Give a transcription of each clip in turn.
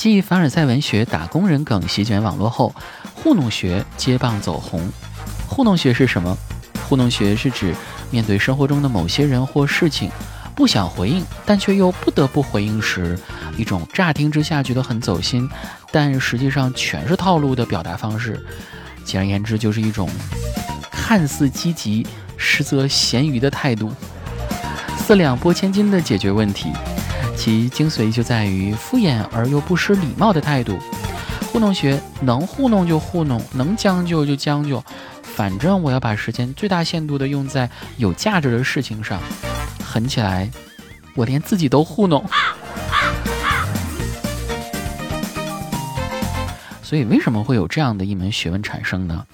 继凡尔赛文学打工人梗席卷网络后，糊弄学接棒走红。糊弄学是什么？糊弄学是指面对生活中的某些人或事情，不想回应，但却又不得不回应时，一种乍听之下觉得很走心，但实际上全是套路的表达方式。简而言之，就是一种看似积极，实则咸鱼的态度，四两拨千斤的解决问题。其精髓就在于敷衍而又不失礼貌的态度。糊弄学能糊弄就糊弄，能将就就将就，反正我要把时间最大限度的用在有价值的事情上。狠起来，我连自己都糊弄。所以，为什么会有这样的一门学问产生呢？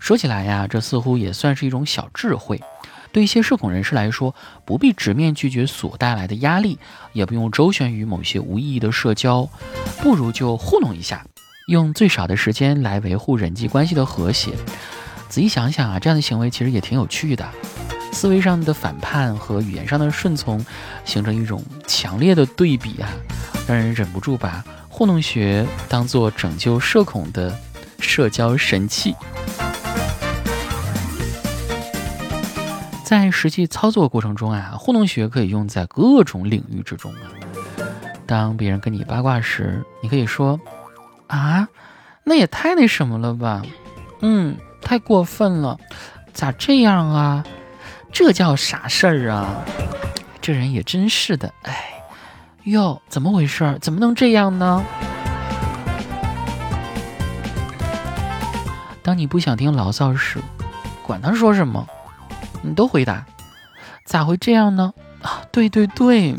说起来呀，这似乎也算是一种小智慧。对一些社恐人士来说，不必直面拒绝所带来的压力，也不用周旋于某些无意义的社交，不如就糊弄一下，用最少的时间来维护人际关系的和谐。仔细想想啊，这样的行为其实也挺有趣的。思维上的反叛和语言上的顺从，形成一种强烈的对比啊，让人忍不住把糊弄学当做拯救社恐的社交神器。在实际操作过程中啊，糊弄学可以用在各种领域之中啊。当别人跟你八卦时，你可以说：“啊，那也太那什么了吧？嗯，太过分了，咋这样啊？这叫啥事儿啊？这人也真是的，哎，哟，怎么回事？怎么能这样呢？”当你不想听牢骚时，管他说什么。你都回答，咋会这样呢？啊，对对对，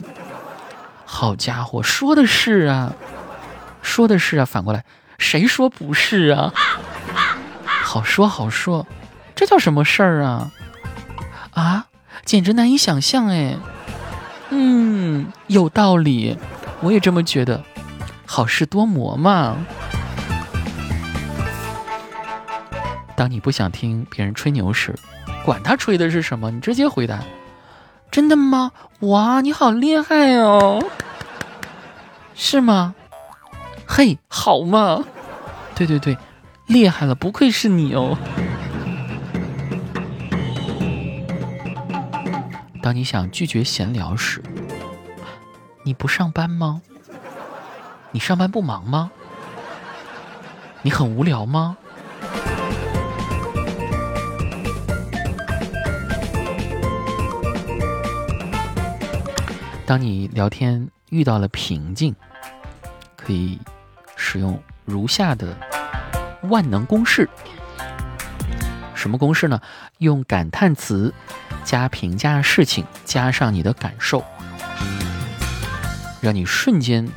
好家伙，说的是啊，说的是啊，反过来，谁说不是啊？好说好说，这叫什么事儿啊？啊，简直难以想象哎。嗯，有道理，我也这么觉得。好事多磨嘛。当你不想听别人吹牛时。管他吹的是什么，你直接回答，真的吗？哇，你好厉害哦，是吗？嘿，好嘛，对对对，厉害了，不愧是你哦。当你想拒绝闲聊时，你不上班吗？你上班不忙吗？你很无聊吗？当你聊天遇到了瓶颈，可以使用如下的万能公式。什么公式呢？用感叹词加评价事情，加上你的感受，让你瞬间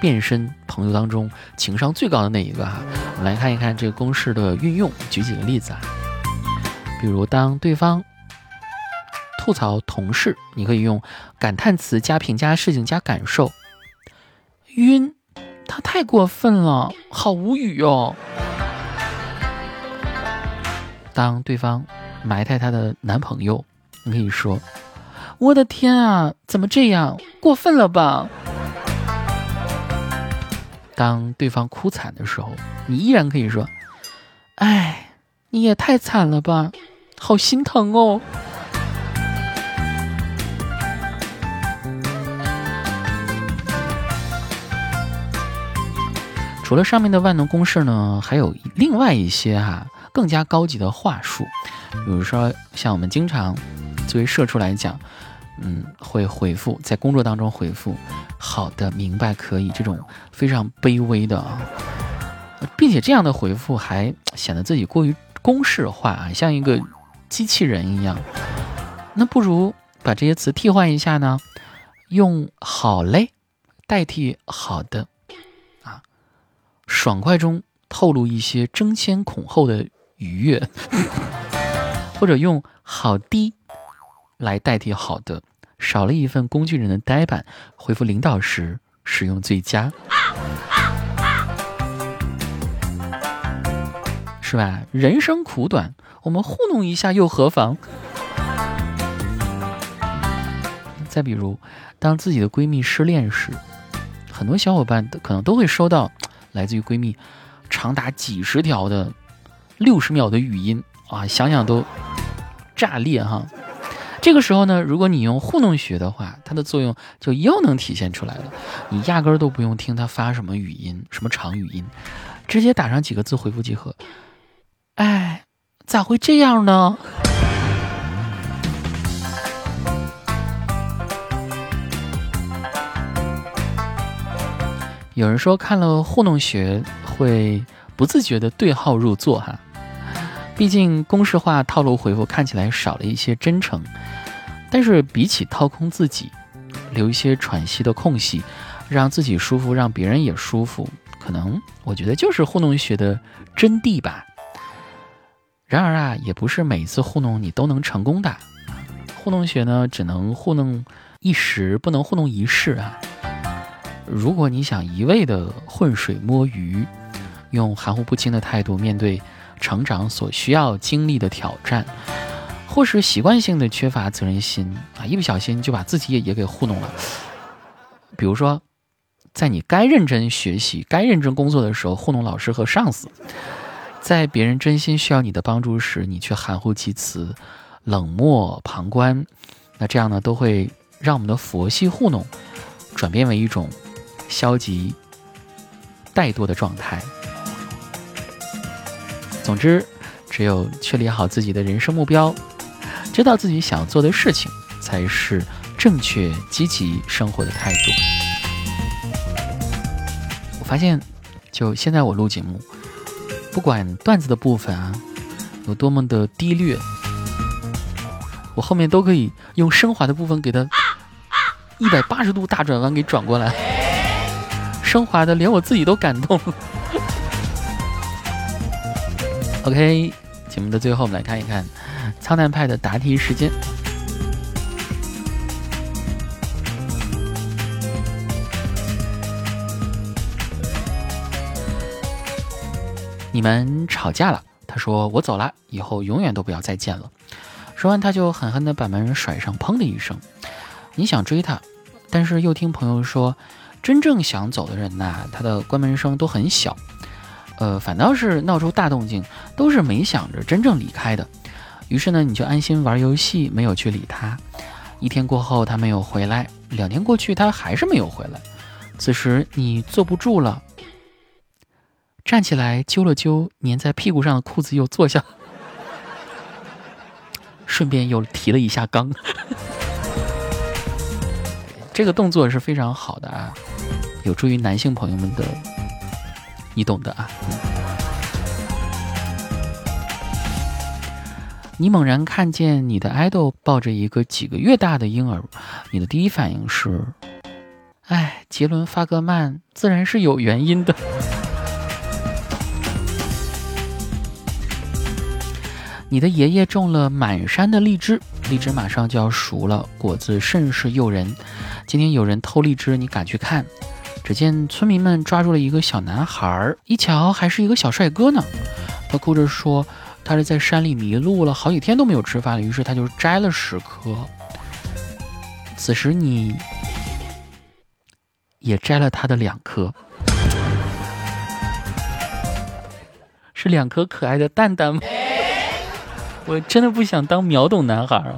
变身朋友当中情商最高的那一个哈。我们来看一看这个公式的运用，举几个例子啊。比如当对方。吐槽同事，你可以用感叹词加评价事情加感受。晕，他太过分了，好无语哦。当对方埋汰她的男朋友，你可以说：“我的天啊，怎么这样，过分了吧？”当对方哭惨的时候，你依然可以说：“哎，你也太惨了吧，好心疼哦。”除了上面的万能公式呢，还有另外一些哈更加高级的话术，比如说像我们经常作为社畜来讲，嗯，会回复在工作当中回复好的、明白、可以这种非常卑微的啊，并且这样的回复还显得自己过于公式化啊，像一个机器人一样。那不如把这些词替换一下呢，用好嘞代替好的。爽快中透露一些争先恐后的愉悦，或者用“好的”来代替“好的”，少了一份工具人的呆板。回复领导时使用最佳，是吧？人生苦短，我们糊弄一下又何妨？再比如，当自己的闺蜜失恋时。很多小伙伴可能都会收到来自于闺蜜长达几十条的六十秒的语音啊，想想都炸裂哈。这个时候呢，如果你用糊弄学的话，它的作用就又能体现出来了。你压根儿都不用听他发什么语音，什么长语音，直接打上几个字回复即可。哎，咋会这样呢？有人说看了糊弄学会不自觉的对号入座哈。毕竟公式化套路回复看起来少了一些真诚，但是比起掏空自己，留一些喘息的空隙，让自己舒服，让别人也舒服，可能我觉得就是糊弄学的真谛吧。然而啊，也不是每次糊弄你都能成功的，糊弄学呢只能糊弄一时，不能糊弄一世啊。如果你想一味的浑水摸鱼，用含糊不清的态度面对。成长所需要经历的挑战，或是习惯性的缺乏责任心啊，一不小心就把自己也也给糊弄了。比如说，在你该认真学习、该认真工作的时候，糊弄老师和上司；在别人真心需要你的帮助时，你却含糊其辞、冷漠旁观。那这样呢，都会让我们的佛系糊弄转变为一种消极怠惰的状态。总之，只有确立好自己的人生目标，知道自己想做的事情，才是正确积极生活的态度。我发现，就现在我录节目，不管段子的部分啊有多么的低劣，我后面都可以用升华的部分给它一百八十度大转弯给转过来，升华的连我自己都感动。OK，节目的最后，我们来看一看苍南派的答题时间。你们吵架了，他说我走了，以后永远都不要再见了。说完，他就狠狠的把门甩上，砰的一声。你想追他，但是又听朋友说，真正想走的人呐，他的关门声都很小。呃，反倒是闹出大动静，都是没想着真正离开的。于是呢，你就安心玩游戏，没有去理他。一天过后，他没有回来；两天过去，他还是没有回来。此时你坐不住了，站起来揪了揪粘在屁股上的裤子，又坐下，顺便又提了一下缸。这个动作是非常好的啊，有助于男性朋友们的。你懂的啊！你猛然看见你的爱豆抱着一个几个月大的婴儿，你的第一反应是：哎，杰伦发个慢，自然是有原因的。你的爷爷种了满山的荔枝，荔枝马上就要熟了，果子甚是诱人。今天有人偷荔枝，你赶去看。只见村民们抓住了一个小男孩，一瞧还是一个小帅哥呢。他哭着说：“他是在山里迷路了，好几天都没有吃饭了。”于是他就摘了十颗。此时你也摘了他的两颗，是两颗可爱的蛋蛋吗？我真的不想当秒懂男孩啊。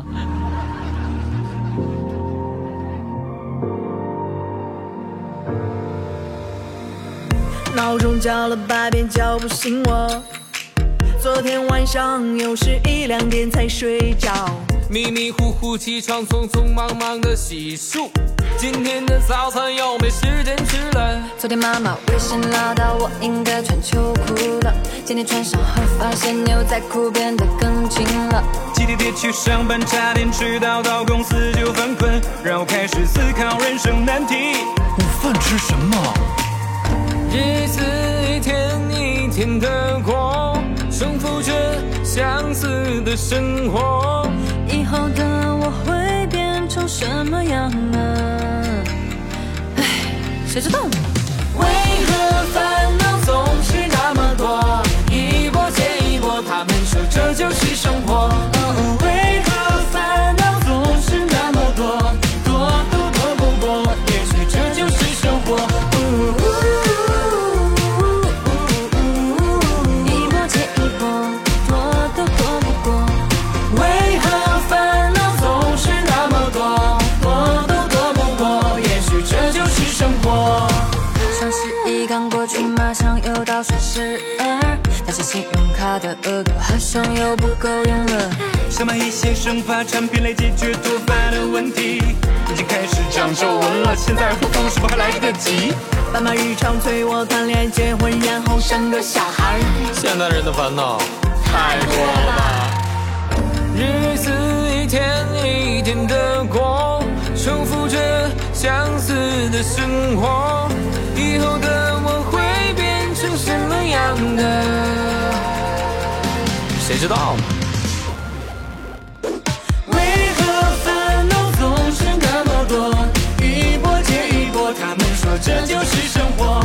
闹钟叫了八遍叫不醒我，昨天晚上又是一两点才睡着，迷迷糊糊起床，匆匆忙忙的洗漱，今天的早餐又没时间吃了。昨天妈妈微信唠叨我应该穿秋裤了，今天穿上后发现牛仔裤变得更紧了。挤地铁去上班，差点迟到，到公司就犯困，然后开始思考人生难题。午饭吃什么？日子一天一天的过，重复着相似的生活。以后的我会变成什么样呢？唉，谁知道呢？为何烦恼二，那些信用卡的额度好像又不够用了。想买一些生发产品来解决脱发的问题，已经开始长皱纹了，现在护肤是否还来得及？爸妈日常催我谈恋爱、结婚，然后生个小孩。现代人的烦恼太多了吧？日子一天一天的过，重复着相似的生活，以后的样的？谁知道呢？为何烦恼总是那么多？一波接一波，他们说这就是生活。